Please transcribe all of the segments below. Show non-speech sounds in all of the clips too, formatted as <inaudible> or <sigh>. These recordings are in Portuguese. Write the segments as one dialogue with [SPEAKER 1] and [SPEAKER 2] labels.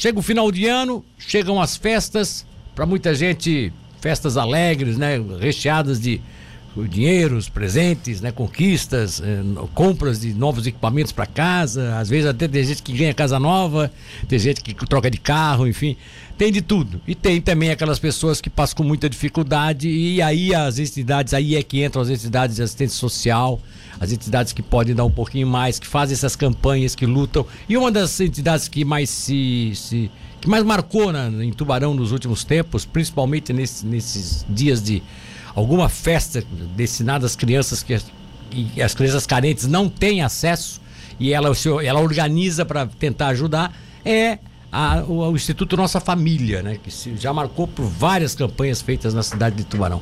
[SPEAKER 1] chega o final de ano, chegam as festas, para muita gente, festas alegres, né? Recheadas de dinheiros, presentes, né, conquistas, eh, compras de novos equipamentos para casa, às vezes até tem gente que ganha casa nova, tem gente que troca de carro, enfim, tem de tudo. E tem também aquelas pessoas que passam com muita dificuldade e aí as entidades, aí é que entram as entidades de assistência social, as entidades que podem dar um pouquinho mais, que fazem essas campanhas, que lutam. E uma das entidades que mais se, se que mais marcou na, em Tubarão nos últimos tempos, principalmente nesse, nesses dias de alguma festa destinada às crianças que as crianças carentes não têm acesso e ela, ela organiza para tentar ajudar, é a, o, o, Instituto Nossa Família, né? Que se, já marcou por várias campanhas feitas na cidade de Tubarão.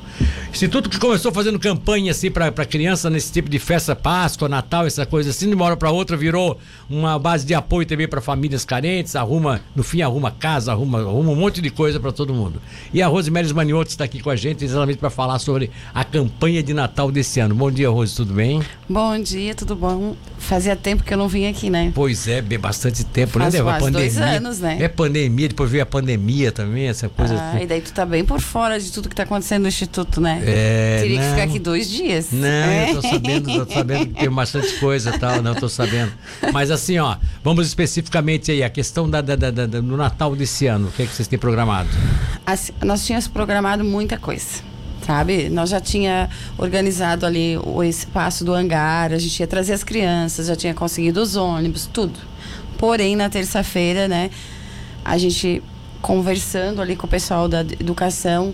[SPEAKER 1] Instituto que começou fazendo campanha assim para criança nesse tipo de festa, Páscoa, Natal, essa coisa assim, de uma hora para outra virou uma base de apoio também para famílias carentes, arruma, no fim arruma casa, arruma, arruma um monte de coisa para todo mundo. E a Rosemary Manioto está aqui com a gente exatamente para falar sobre a campanha de Natal desse ano. Bom dia, Rose, tudo bem?
[SPEAKER 2] Bom dia, tudo bom? Fazia tempo que eu não vim aqui, né?
[SPEAKER 1] Pois é, bastante tempo,
[SPEAKER 2] Faz
[SPEAKER 1] né?
[SPEAKER 2] Quase pandemia. dois anos, né?
[SPEAKER 1] É pandemia, depois veio a pandemia também, essa coisa.
[SPEAKER 2] Ah, assim. e daí tu tá bem por fora de tudo que tá acontecendo no Instituto, né?
[SPEAKER 1] É.
[SPEAKER 2] Teria
[SPEAKER 1] não,
[SPEAKER 2] que ficar aqui dois dias.
[SPEAKER 1] Não, é. eu tô sabendo, eu tô sabendo que tem bastante coisa e tal, não tô sabendo. Mas assim, ó, vamos especificamente aí, a questão da, da, da, da do Natal desse ano, o que, é que vocês têm programado?
[SPEAKER 2] Assim, nós tínhamos programado muita coisa sabe? Nós já tinha organizado ali o espaço do hangar, a gente ia trazer as crianças, já tinha conseguido os ônibus, tudo. Porém, na terça-feira, né, a gente conversando ali com o pessoal da educação,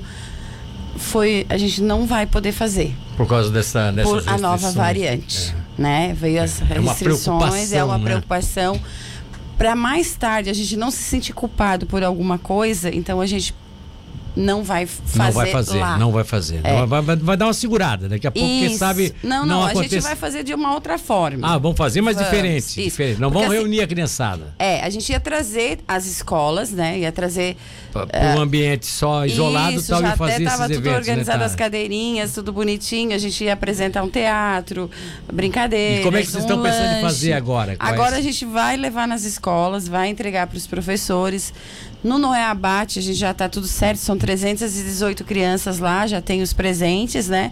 [SPEAKER 2] foi a gente não vai poder fazer
[SPEAKER 1] por causa dessa
[SPEAKER 2] por a nova variante, é. né? Veio as é. restrições, é uma preocupação. Né? Para mais tarde a gente não se sentir culpado por alguma coisa, então a gente não vai fazer.
[SPEAKER 1] Não vai fazer,
[SPEAKER 2] lá.
[SPEAKER 1] não vai fazer. É. Não, vai, vai, vai, dar uma segurada. Daqui a pouco, Isso. quem sabe.
[SPEAKER 2] Não, não, não a gente vai fazer de uma outra forma.
[SPEAKER 1] Ah, vamos fazer, mas vamos. diferente. diferente. Não Porque vamos assim, reunir a criançada.
[SPEAKER 2] É, a gente ia trazer as escolas, né? Ia trazer.
[SPEAKER 1] Para uh, um ambiente só isolado
[SPEAKER 2] Isso,
[SPEAKER 1] tal,
[SPEAKER 2] já
[SPEAKER 1] e fazer
[SPEAKER 2] até
[SPEAKER 1] tava
[SPEAKER 2] tudo
[SPEAKER 1] eventos, né,
[SPEAKER 2] organizado,
[SPEAKER 1] né,
[SPEAKER 2] as cadeirinhas, tudo bonitinho. A gente ia apresentar um teatro, brincadeira.
[SPEAKER 1] E como é que vocês
[SPEAKER 2] um
[SPEAKER 1] estão
[SPEAKER 2] lanche.
[SPEAKER 1] pensando em fazer agora?
[SPEAKER 2] Agora a gente vai levar nas escolas, vai entregar para os professores. No Noé Abate, a gente já está tudo certo, são 318 crianças lá, já tem os presentes, né?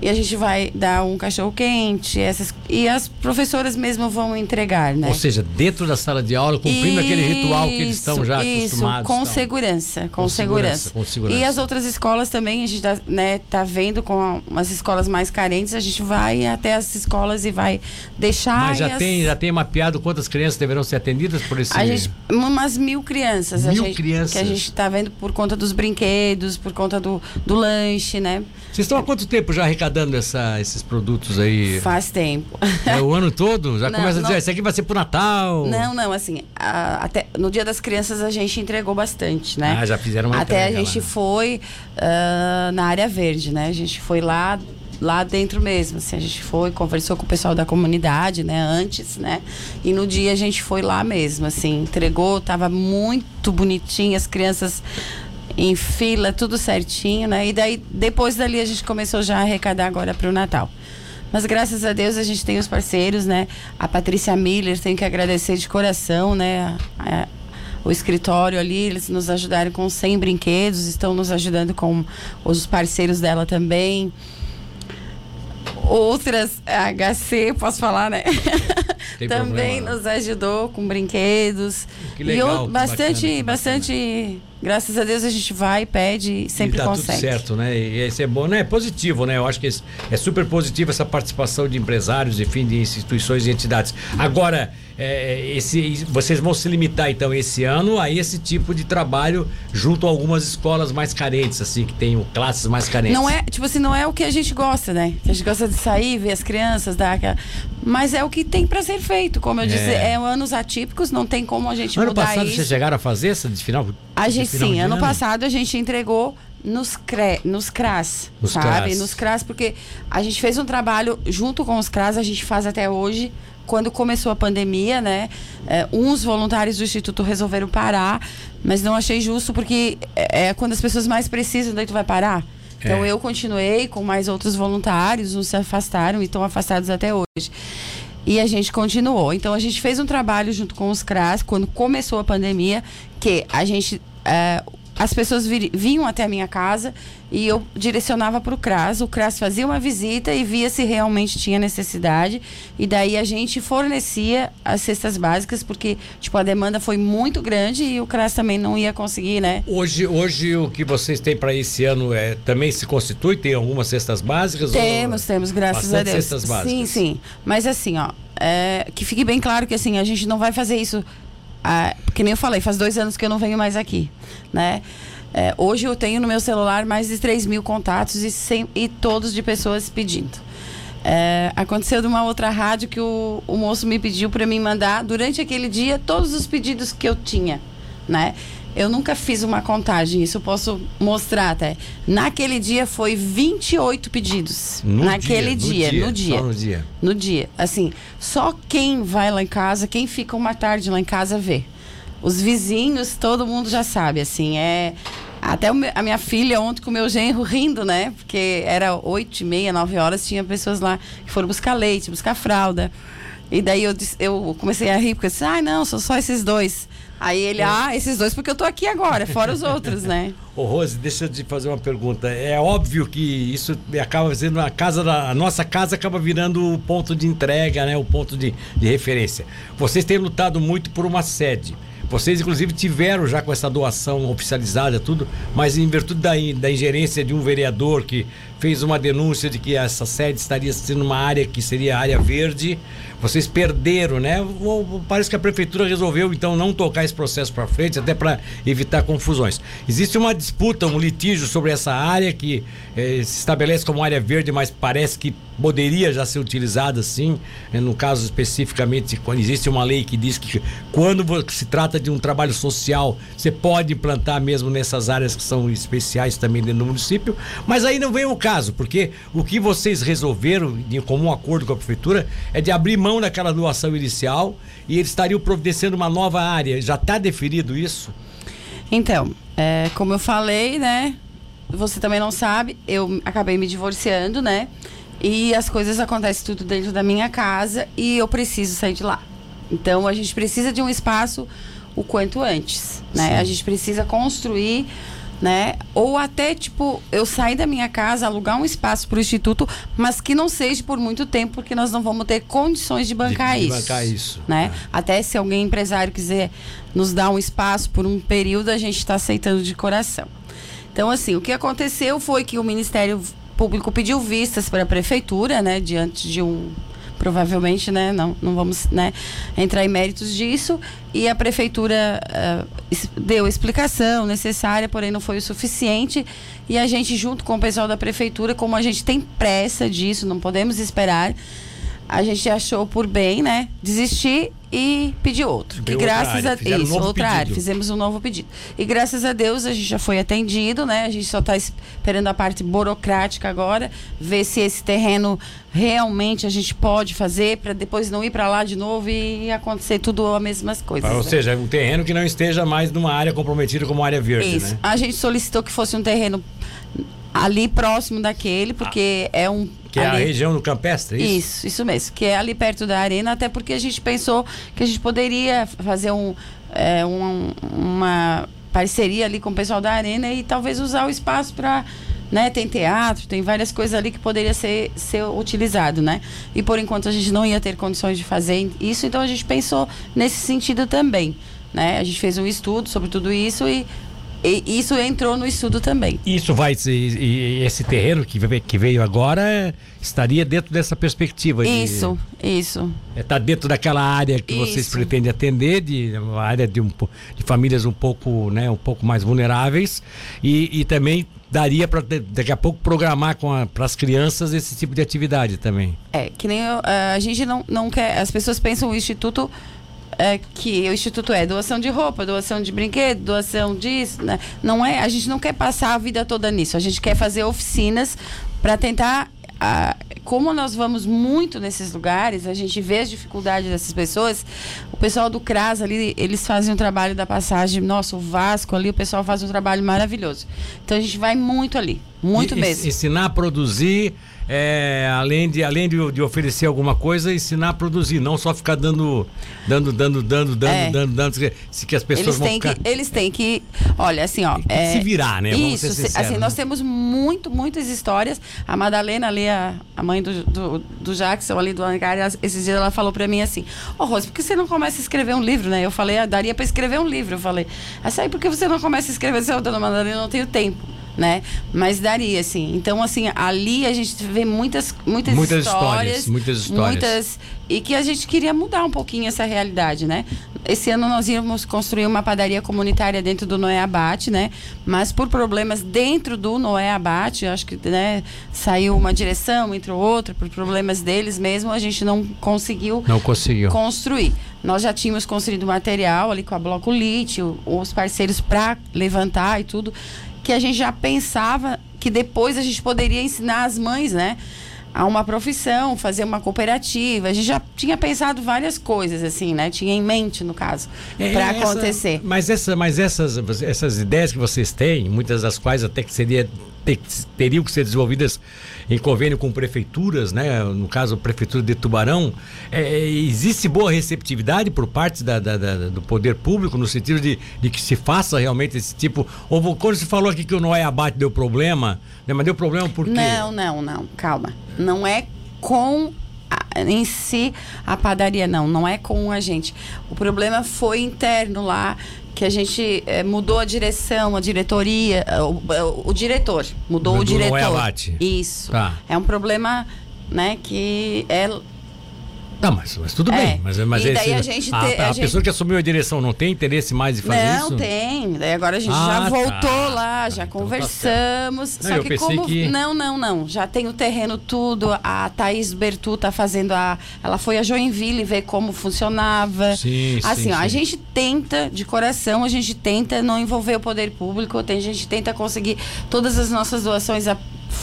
[SPEAKER 2] E a gente vai dar um cachorro quente, essas e as professoras mesmo vão entregar, né?
[SPEAKER 1] Ou seja, dentro da sala de aula, cumprindo isso, aquele ritual que eles estão já
[SPEAKER 2] isso,
[SPEAKER 1] acostumados.
[SPEAKER 2] Com segurança, com, com segurança. segurança. Com segurança. E as outras escolas também, a gente tá, né, tá vendo com as escolas mais carentes, a gente vai até as escolas e vai deixar.
[SPEAKER 1] Mas já
[SPEAKER 2] as...
[SPEAKER 1] tem, já tem mapeado quantas crianças deverão ser atendidas por esse.
[SPEAKER 2] A gente, umas mil crianças.
[SPEAKER 1] Mil
[SPEAKER 2] gente,
[SPEAKER 1] crianças.
[SPEAKER 2] Que a gente está vendo por conta dos brinquedos, por conta do, do lanche, né?
[SPEAKER 1] Vocês estão há quanto tempo já arrecadando essa, esses produtos aí?
[SPEAKER 2] Faz tempo.
[SPEAKER 1] É o ano todo? Já <laughs> não, começa a dizer, isso aqui vai ser pro Natal?
[SPEAKER 2] Não, não, assim, a, até no Dia das Crianças a gente entregou bastante, né?
[SPEAKER 1] Ah, já fizeram uma
[SPEAKER 2] Até a gente lá. foi uh, na área verde, né? A gente foi lá lá dentro mesmo, assim, a gente foi, conversou com o pessoal da comunidade, né, antes, né, e no dia a gente foi lá mesmo, assim, entregou, tava muito bonitinho, as crianças em fila, tudo certinho, né? E daí, depois dali, a gente começou já a arrecadar agora para o Natal. Mas graças a Deus a gente tem os parceiros, né? A Patrícia Miller, tenho que agradecer de coração, né? A, o escritório ali, eles nos ajudaram com 100 brinquedos, estão nos ajudando com os parceiros dela também. Outras, HC, posso falar, né? também problema, nos ajudou com brinquedos.
[SPEAKER 1] Que legal,
[SPEAKER 2] e bastante, bacana, bastante graças a Deus a gente vai, pede e sempre e
[SPEAKER 1] dá
[SPEAKER 2] consegue.
[SPEAKER 1] tudo certo, né? E isso é bom, né? É positivo, né? Eu acho que é super positivo essa participação de empresários, enfim, de instituições e entidades. Agora, é, esse, vocês vão se limitar, então, esse ano a esse tipo de trabalho junto a algumas escolas mais carentes, assim, que tenham classes mais carentes.
[SPEAKER 2] Não é, tipo assim, não é o que a gente gosta, né? A gente gosta de sair, ver as crianças, dar aquela... Mas é o que tem para ser feito, como eu é. disse, é anos atípicos, não tem como a gente
[SPEAKER 1] ano
[SPEAKER 2] mudar
[SPEAKER 1] isso. Ano passado
[SPEAKER 2] vocês
[SPEAKER 1] chegaram a fazer essa de final?
[SPEAKER 2] A gente sim,
[SPEAKER 1] ano,
[SPEAKER 2] passado a gente entregou nos, CRE, nos CRAS,
[SPEAKER 1] nos
[SPEAKER 2] sabe?
[SPEAKER 1] CRAS.
[SPEAKER 2] Nos CRAS, porque a gente fez um trabalho junto com os CRAS, a gente faz até hoje. Quando começou a pandemia, né? É, uns voluntários do Instituto resolveram parar, mas não achei justo porque é, é quando as pessoas mais precisam, daí tu vai parar. Então é. eu continuei com mais outros voluntários, uns se afastaram e estão afastados até hoje. E a gente continuou. Então a gente fez um trabalho junto com os CRAS quando começou a pandemia, que a gente. É, as pessoas vir, vinham até a minha casa e eu direcionava para o CRAS. O CRAS fazia uma visita e via se realmente tinha necessidade. E daí a gente fornecia as cestas básicas, porque tipo, a demanda foi muito grande e o CRAS também não ia conseguir, né?
[SPEAKER 1] Hoje, hoje o que vocês têm para esse ano é também se constitui? Tem algumas cestas básicas?
[SPEAKER 2] Temos,
[SPEAKER 1] ou...
[SPEAKER 2] temos, graças a Deus.
[SPEAKER 1] Cestas básicas.
[SPEAKER 2] Sim, sim. Mas assim, ó, é, que fique bem claro que assim, a gente não vai fazer isso ah, que nem eu falei, faz dois anos que eu não venho mais aqui, né? É, hoje eu tenho no meu celular mais de 3 mil contatos e, sem, e todos de pessoas pedindo. É, aconteceu de uma outra rádio que o, o moço me pediu para me mandar durante aquele dia todos os pedidos que eu tinha, né? Eu nunca fiz uma contagem, isso eu posso mostrar até. Naquele dia foi 28 pedidos.
[SPEAKER 1] No
[SPEAKER 2] Naquele
[SPEAKER 1] dia,
[SPEAKER 2] dia,
[SPEAKER 1] no dia,
[SPEAKER 2] no dia.
[SPEAKER 1] no dia.
[SPEAKER 2] No dia. Assim, só quem vai lá em casa, quem fica uma tarde lá em casa vê. Os vizinhos, todo mundo já sabe, assim, é. Até a minha filha ontem com o meu genro rindo, né? Porque era oito e meia, nove horas, tinha pessoas lá que foram buscar leite, buscar fralda. E daí eu, eu comecei a rir, porque eu disse, ah, não, são só esses dois. Aí ele, ah, esses dois porque eu tô aqui agora, fora os outros, né? <laughs>
[SPEAKER 1] Ô Rose, deixa eu te fazer uma pergunta. É óbvio que isso acaba sendo a casa da. A nossa casa acaba virando o ponto de entrega, né? O ponto de, de referência. Vocês têm lutado muito por uma sede. Vocês, inclusive, tiveram já com essa doação oficializada, tudo, mas em virtude da, da ingerência de um vereador que fez uma denúncia de que essa sede estaria sendo uma área que seria área verde, vocês perderam, né? Parece que a prefeitura resolveu então não tocar esse processo para frente, até para evitar confusões. Existe uma disputa, um litígio sobre essa área que eh, se estabelece como área verde, mas parece que poderia já ser utilizada sim. Né? No caso especificamente, quando existe uma lei que diz que quando se trata de um trabalho social, você pode implantar mesmo nessas áreas que são especiais também dentro do município. Mas aí não vem o caso, porque o que vocês resolveram, em comum acordo com a prefeitura, é de abrir mão daquela doação inicial e eles estariam providenciando uma nova área. Já está definido isso?
[SPEAKER 2] Então, é, como eu falei, né? Você também não sabe, eu acabei me divorciando, né? E as coisas acontecem tudo dentro da minha casa e eu preciso sair de lá. Então a gente precisa de um espaço o quanto antes, né? Sim. A gente precisa construir né? Ou até, tipo, eu sair da minha casa, alugar um espaço para o Instituto, mas que não seja por muito tempo, porque nós não vamos ter condições de bancar
[SPEAKER 1] de, de
[SPEAKER 2] isso.
[SPEAKER 1] bancar isso.
[SPEAKER 2] Né? É. Até se alguém empresário quiser nos dar um espaço por um período, a gente está aceitando de coração. Então, assim, o que aconteceu foi que o Ministério Público pediu vistas para a Prefeitura, né? Diante de um provavelmente, né, não, não vamos né, entrar em méritos disso. E a prefeitura uh, deu a explicação necessária, porém não foi o suficiente. E a gente, junto com o pessoal da prefeitura, como a gente tem pressa disso, não podemos esperar, a gente achou por bem, né, desistir e pedir outro. Que graças a Deus, um outra área, fizemos um novo pedido. E graças a Deus a gente já foi atendido, né? A gente só está esperando a parte burocrática agora, ver se esse terreno realmente a gente pode fazer para depois não ir para lá de novo e acontecer tudo as mesmas coisas.
[SPEAKER 1] ou
[SPEAKER 2] né?
[SPEAKER 1] seja, um terreno que não esteja mais numa área comprometida como área verde, Isso. Né?
[SPEAKER 2] A gente solicitou que fosse um terreno ali próximo daquele, porque ah. é um
[SPEAKER 1] que ali. é a região do Campestre,
[SPEAKER 2] é isso? Isso, isso mesmo. Que é ali perto da arena, até porque a gente pensou que a gente poderia fazer um, é, um, uma parceria ali com o pessoal da arena e talvez usar o espaço para né? Tem teatro, tem várias coisas ali que poderia ser, ser utilizado, né? E por enquanto a gente não ia ter condições de fazer isso, então a gente pensou nesse sentido também, né? A gente fez um estudo sobre tudo isso e e isso entrou no estudo também.
[SPEAKER 1] Isso vai, esse terreno que veio, agora estaria dentro dessa perspectiva.
[SPEAKER 2] De, isso, isso.
[SPEAKER 1] Está é, dentro daquela área que isso. vocês pretendem atender, de uma área de, um, de famílias um pouco, né, um pouco mais vulneráveis e, e também daria para daqui a pouco programar para as crianças esse tipo de atividade também.
[SPEAKER 2] É, que nem eu, a gente não, não quer, as pessoas pensam o instituto é, que o Instituto é doação de roupa, doação de brinquedo, doação disso. Né? Não é, a gente não quer passar a vida toda nisso. A gente quer fazer oficinas para tentar. A, como nós vamos muito nesses lugares, a gente vê as dificuldades dessas pessoas. O pessoal do CRAS ali, eles fazem o trabalho da passagem. Nossa, o Vasco ali, o pessoal faz um trabalho maravilhoso. Então a gente vai muito ali Muito
[SPEAKER 1] E-
[SPEAKER 2] mesmo.
[SPEAKER 1] Ensinar a produzir, é, além, de, além de, de oferecer alguma coisa, ensinar a produzir, não só ficar dando, dando, dando, dando, dando,
[SPEAKER 2] É.
[SPEAKER 1] dando, dando, se- se que as pessoas
[SPEAKER 2] Eles
[SPEAKER 1] vão
[SPEAKER 2] têm,
[SPEAKER 1] ficar...
[SPEAKER 2] que, eles têm que. Olha, assim, ó.
[SPEAKER 1] que se virar, né? Vamos
[SPEAKER 2] Isso,
[SPEAKER 1] sinceros,
[SPEAKER 2] assim,
[SPEAKER 1] né?
[SPEAKER 2] nós temos muito, muitas histórias. A Madalena ali, a, a mãe do, do, do Jackson ali do Ancari, esses dias ela falou pra mim assim: Ô Rose, por que você não começa a escrever um livro, né? Eu falei, ah, daria pra escrever um livro. Eu falei, assim, aí por que você não começa a escrever? Eu disse, "Ô, dona Madalena, eu não tenho tempo. Né? Mas daria, assim. Então, assim, ali a gente vê muitas, muitas,
[SPEAKER 1] Muitas
[SPEAKER 2] histórias.
[SPEAKER 1] histórias, muitas histórias.
[SPEAKER 2] muitas- e que a gente queria mudar um pouquinho essa realidade, né? Esse ano nós íamos construir uma padaria comunitária dentro do Noé Abate, né? Mas por problemas dentro do Noé Abate, acho que né, saiu uma direção, entrou outra, por problemas deles mesmo, a gente não conseguiu
[SPEAKER 1] Não conseguiu.
[SPEAKER 2] construir. Nós já tínhamos construído material ali com a Bloco Lit, o- os parceiros para levantar e tudo, que a gente já pensava que depois a gente poderia ensinar as mães, né? A uma profissão, fazer uma cooperativa. A gente já tinha pensado várias coisas, assim, né? Tinha em mente, no caso,
[SPEAKER 1] É,
[SPEAKER 2] para acontecer.
[SPEAKER 1] mas essa, mas essas, essas ideias que vocês têm, muitas das quais até que seria, te- teriam que ser desenvolvidas em convênio com prefeituras, né? No caso, a prefeitura de Tubarão, é, existe boa receptividade por parte da, da- da- do poder público no sentido de, de que se faça realmente esse tipo. Ou quando se falou aqui que o Noé Abate deu problema, né? Mas deu problema por quê?
[SPEAKER 2] Não, não, não. Calma. Não é com em si a padaria, não. Não é com a gente. O problema foi interno lá, que a gente eh, mudou a direção, a diretoria, eh, o, o- o diretor. Mudou
[SPEAKER 1] Do-
[SPEAKER 2] o
[SPEAKER 1] do
[SPEAKER 2] diretor. Isso.
[SPEAKER 1] Tá.
[SPEAKER 2] É um problema, né, que é
[SPEAKER 1] Não, mas, mas tudo
[SPEAKER 2] É.
[SPEAKER 1] bem. Mas, mas
[SPEAKER 2] E daí
[SPEAKER 1] esse-
[SPEAKER 2] a gente
[SPEAKER 1] a,
[SPEAKER 2] te-
[SPEAKER 1] a
[SPEAKER 2] a gente-
[SPEAKER 1] pessoa que assumiu a direção não tem interesse mais em fazer
[SPEAKER 2] não,
[SPEAKER 1] isso?
[SPEAKER 2] tem. Daí agora a gente
[SPEAKER 1] Ah,
[SPEAKER 2] já
[SPEAKER 1] tá.
[SPEAKER 2] voltou lá, já
[SPEAKER 1] Ah, então tá
[SPEAKER 2] conversamos.
[SPEAKER 1] Não,
[SPEAKER 2] só que como.
[SPEAKER 1] que-
[SPEAKER 2] Não, não, não. Já tem o terreno tudo. A Thaís Bertu tá fazendo a. Ela foi a Joinville ver como funcionava.
[SPEAKER 1] Sim,
[SPEAKER 2] assim,
[SPEAKER 1] sim,
[SPEAKER 2] ó, a
[SPEAKER 1] sim.
[SPEAKER 2] gente tenta, de coração, a gente tenta não envolver o poder público, tem, a gente tenta conseguir todas as nossas doações a-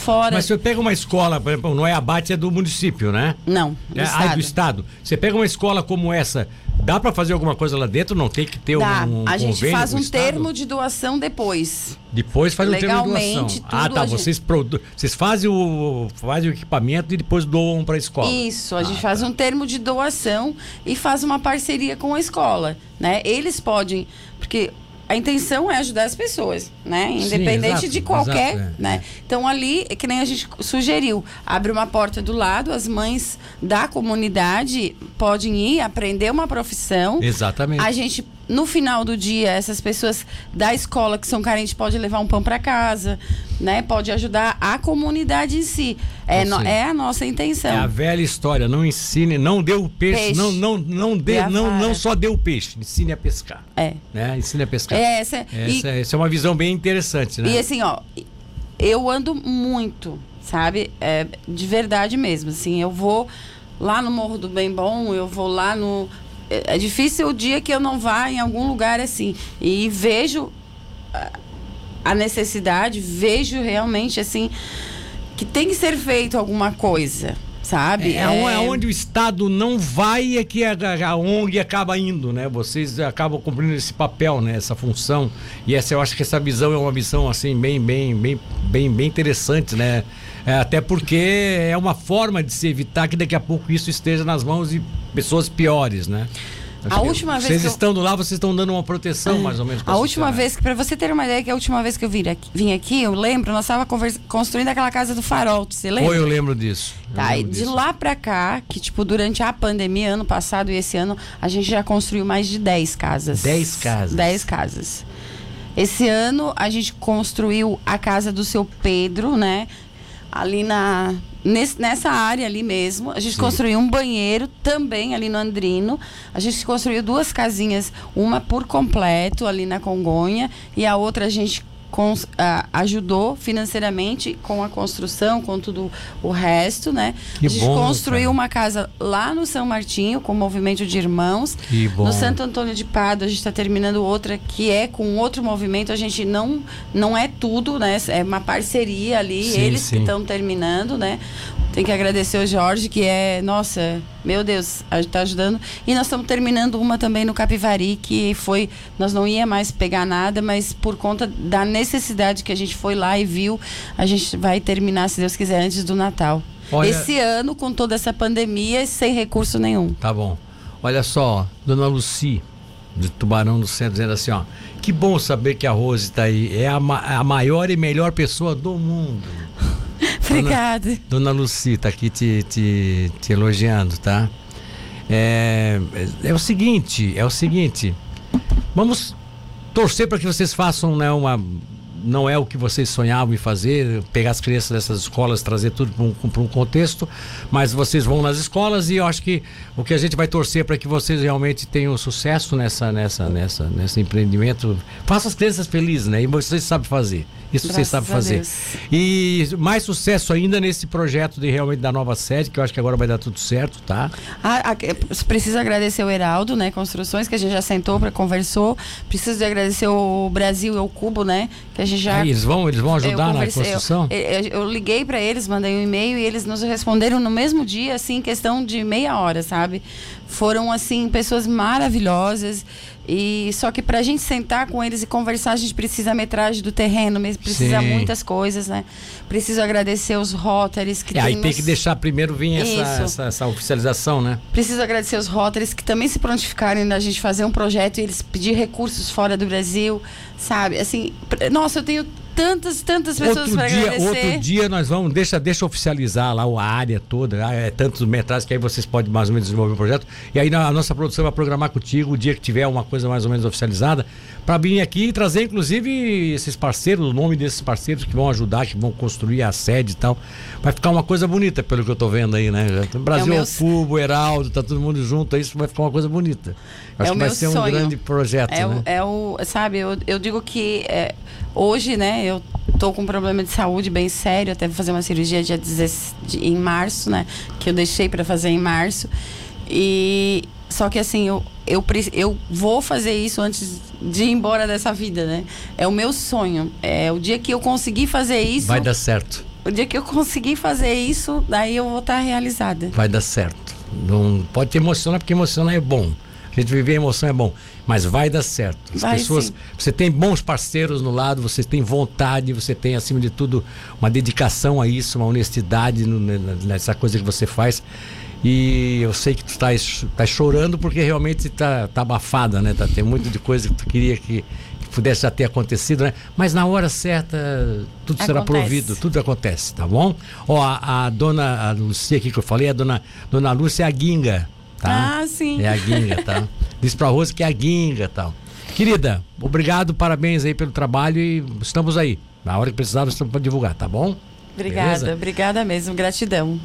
[SPEAKER 2] fora.
[SPEAKER 1] Mas você pega uma escola, por exemplo, não é abate, é do município, né?
[SPEAKER 2] Não, do
[SPEAKER 1] É, ah,
[SPEAKER 2] estado.
[SPEAKER 1] do estado. Você pega uma escola como essa, dá pra fazer alguma coisa lá dentro? Não tem que ter
[SPEAKER 2] Dá.
[SPEAKER 1] um, um
[SPEAKER 2] a gente
[SPEAKER 1] convênio
[SPEAKER 2] faz
[SPEAKER 1] com o
[SPEAKER 2] um
[SPEAKER 1] estado?
[SPEAKER 2] termo de doação depois.
[SPEAKER 1] Depois faz um termo de doação.
[SPEAKER 2] Legalmente,
[SPEAKER 1] Ah,
[SPEAKER 2] tudo
[SPEAKER 1] tá.
[SPEAKER 2] a gente-
[SPEAKER 1] Vocês, produ... vocês fazem, o... fazem o equipamento e depois doam pra escola.
[SPEAKER 2] Isso, a
[SPEAKER 1] Ah,
[SPEAKER 2] gente faz
[SPEAKER 1] tá.
[SPEAKER 2] um termo de doação e faz uma parceria com a escola, né? Eles podem, porque a intenção é ajudar as pessoas, né?
[SPEAKER 1] Sim,
[SPEAKER 2] Independente
[SPEAKER 1] exato,
[SPEAKER 2] de qualquer,
[SPEAKER 1] exato, é,
[SPEAKER 2] né? Então ali, é que nem a gente sugeriu, abre uma porta do lado, as mães da comunidade podem ir aprender uma profissão.
[SPEAKER 1] Exatamente.
[SPEAKER 2] A gente, no final do dia, essas pessoas da escola que são carentes podem levar um pão para casa, né? Pode ajudar a comunidade em si. É,
[SPEAKER 1] Ou
[SPEAKER 2] no- é a nossa intenção.
[SPEAKER 1] É a velha história, não ensine, não dê o peixe,
[SPEAKER 2] Peixe.
[SPEAKER 1] não não não dê, não,
[SPEAKER 2] vara.
[SPEAKER 1] não só dê o peixe, ensine a pescar,
[SPEAKER 2] É.
[SPEAKER 1] né? Ensine a pescar.
[SPEAKER 2] É essa. e,
[SPEAKER 1] Essa, essa é uma visão bem interessante, né?
[SPEAKER 2] e assim, ó, eu ando muito, sabe? É, de verdade mesmo. Assim, eu vou lá no Morro do Bem Bom, eu vou lá no. É, é difícil o dia que eu não vá em algum lugar assim. E vejo a- a necessidade, vejo realmente assim que tem que ser feito alguma coisa, sabe?
[SPEAKER 1] É, é onde o Estado não vai é que a, a ONG acaba indo, né? Vocês acabam cumprindo esse papel, né? Essa função. E essa eu acho que essa visão é uma visão assim bem, bem, bem, bem, bem interessante, né? É, até porque é uma forma de se evitar que daqui a pouco isso esteja nas mãos de pessoas piores, né? Acho
[SPEAKER 2] A última vez
[SPEAKER 1] Vocês
[SPEAKER 2] eu-
[SPEAKER 1] estando lá, vocês estão dando uma proteção, mais ou menos.
[SPEAKER 2] A última
[SPEAKER 1] sociedade.
[SPEAKER 2] vez, que para você ter uma ideia, que a última vez que eu vim aqui, vim aqui eu lembro, nós estávamos construindo aquela casa do Farol, você lembra?
[SPEAKER 1] Foi, eu lembro disso. Eu
[SPEAKER 2] Tá, e
[SPEAKER 1] lembro
[SPEAKER 2] de
[SPEAKER 1] disso.
[SPEAKER 2] lá pra cá, que tipo, durante a pandemia, ano passado e esse ano, a gente já construiu mais de 10 casas.
[SPEAKER 1] 10 casas.
[SPEAKER 2] 10 casas. Esse ano a gente construiu a casa do seu Pedro, né? Ali na. nesse- nessa área ali mesmo. A gente
[SPEAKER 1] Sim.
[SPEAKER 2] construiu um banheiro também ali no Andrino. A gente construiu duas casinhas, uma por completo ali na Congonha e a outra a gente ah, ajudou financeiramente com a construção, com tudo o resto, né?
[SPEAKER 1] Que
[SPEAKER 2] a gente
[SPEAKER 1] bom,
[SPEAKER 2] construiu
[SPEAKER 1] cara.
[SPEAKER 2] uma casa lá no São Martinho com o movimento de irmãos.
[SPEAKER 1] Que bom.
[SPEAKER 2] No Santo Antônio de Pado, a gente está terminando outra que é com outro movimento. A gente não não é tudo, né? É uma parceria ali,
[SPEAKER 1] Sim,
[SPEAKER 2] eles
[SPEAKER 1] sim.
[SPEAKER 2] que estão terminando, né? Tem que agradecer o Jorge, que é, nossa, meu Deus, está ajudando. E nós estamos terminando uma também no Capivari, que foi, nós não ia mais pegar nada, mas por conta da necessidade que a gente foi lá e viu, a gente vai terminar, se Deus quiser, antes do Natal. Olha... Esse ano, com toda essa pandemia, sem recurso nenhum.
[SPEAKER 1] Tá bom. Olha só, dona Luci, de Tubarão do Centro, dizendo assim, ó. Que bom saber que a Rose está aí. É a, ma a maior e melhor pessoa do mundo. <laughs>
[SPEAKER 2] Obrigada.
[SPEAKER 1] Dona, Dona Luci está aqui te, te, te elogiando, tá? É, é, é o seguinte, é o seguinte. Vamos torcer para que vocês façam né, uma não é o que vocês sonhavam em fazer, pegar as crianças dessas escolas, trazer tudo para um, um, contexto, mas vocês vão nas escolas e eu acho que o que a gente vai torcer para que vocês realmente tenham sucesso nessa, nessa, nessa, nesse empreendimento. Faça as crianças felizes, né? E vocês sabem fazer. Isso Graças vocês sabem fazer. E mais sucesso ainda nesse projeto de realmente da nova sede, que eu acho que agora vai dar tudo certo, tá?
[SPEAKER 2] Ah, ah, preciso agradecer o Heraldo, né? Construções, que a gente já sentou para conversou. Preciso de agradecer o Brasil e o Cubo, né? Que a gente já.
[SPEAKER 1] Aí, eles vão, eles vão ajudar na construção?
[SPEAKER 2] Eu, eu, eu liguei para eles, mandei um e-mail e eles nos responderam no mesmo dia, assim, questão de meia hora, sabe? Foram, assim, pessoas maravilhosas. E só que para a gente sentar com eles e conversar, a gente precisa a metragem do terreno, mesmo precisa Sim. muitas coisas, né? Preciso agradecer os Rotaries que
[SPEAKER 1] é, aí nos... tem que deixar primeiro vir essa, essa, essa, oficialização, né?
[SPEAKER 2] Preciso agradecer os Rotaries que também se prontificaram na gente fazer um projeto e eles pedir recursos fora do Brasil, sabe? Assim, nossa, eu tenho tantas, tantas pessoas para agradecer.
[SPEAKER 1] Outro dia nós vamos, deixa, deixa oficializar lá a área toda, ah, é tantos metragens que aí vocês podem mais ou menos desenvolver o projeto. E aí a nossa produção vai programar contigo o dia que tiver uma coisa mais ou menos oficializada, para vir aqui e trazer inclusive esses parceiros, o nome desses parceiros que vão ajudar, que vão construir a sede e tal. Vai ficar uma coisa bonita, pelo que eu tô vendo aí, né? Brasil é meu... Cubo, Heraldo, tá todo mundo junto, isso vai ficar uma coisa bonita.
[SPEAKER 2] Acho é
[SPEAKER 1] que vai ser
[SPEAKER 2] sonho.
[SPEAKER 1] um grande projeto.
[SPEAKER 2] É,
[SPEAKER 1] né?
[SPEAKER 2] o, é o, sabe, eu, eu digo que é, hoje, né, eu tô com um problema de saúde bem sério, até vou fazer uma cirurgia dia 16, em março, né? Que eu deixei para fazer em março. E só que assim, eu, eu, eu vou fazer isso antes de ir embora dessa vida, né? É o meu sonho. É o dia que eu conseguir fazer isso.
[SPEAKER 1] Vai dar certo.
[SPEAKER 2] O dia que eu conseguir fazer isso, daí eu vou estar realizada.
[SPEAKER 1] Vai dar certo. Não pode te emocionar, porque emocionar é bom. A gente viver a emoção é bom, mas vai dar certo. As vai pessoas, sim. você tem bons parceiros no lado, você tem vontade, você tem acima de tudo uma dedicação a isso, uma honestidade nessa coisa que você faz. E eu sei que tu está tá chorando porque realmente está tá abafada, né? Tá, tem muito de coisa que tu queria que, que pudesse já ter acontecido, né? Mas na hora certa tudo acontece. será provido, tudo acontece, tá bom? Ó, a, a dona a Lucia aqui que eu falei, a dona, dona Lúcia é a Guinga, tá?
[SPEAKER 2] Ah, sim.
[SPEAKER 1] É a Guinga, tá? <laughs> Diz pra Rose que é a Guinga tal. Querida, obrigado, parabéns aí pelo trabalho e estamos aí. Na hora que precisar, estamos para divulgar, tá bom?
[SPEAKER 2] Obrigada, Beleza? obrigada mesmo, gratidão.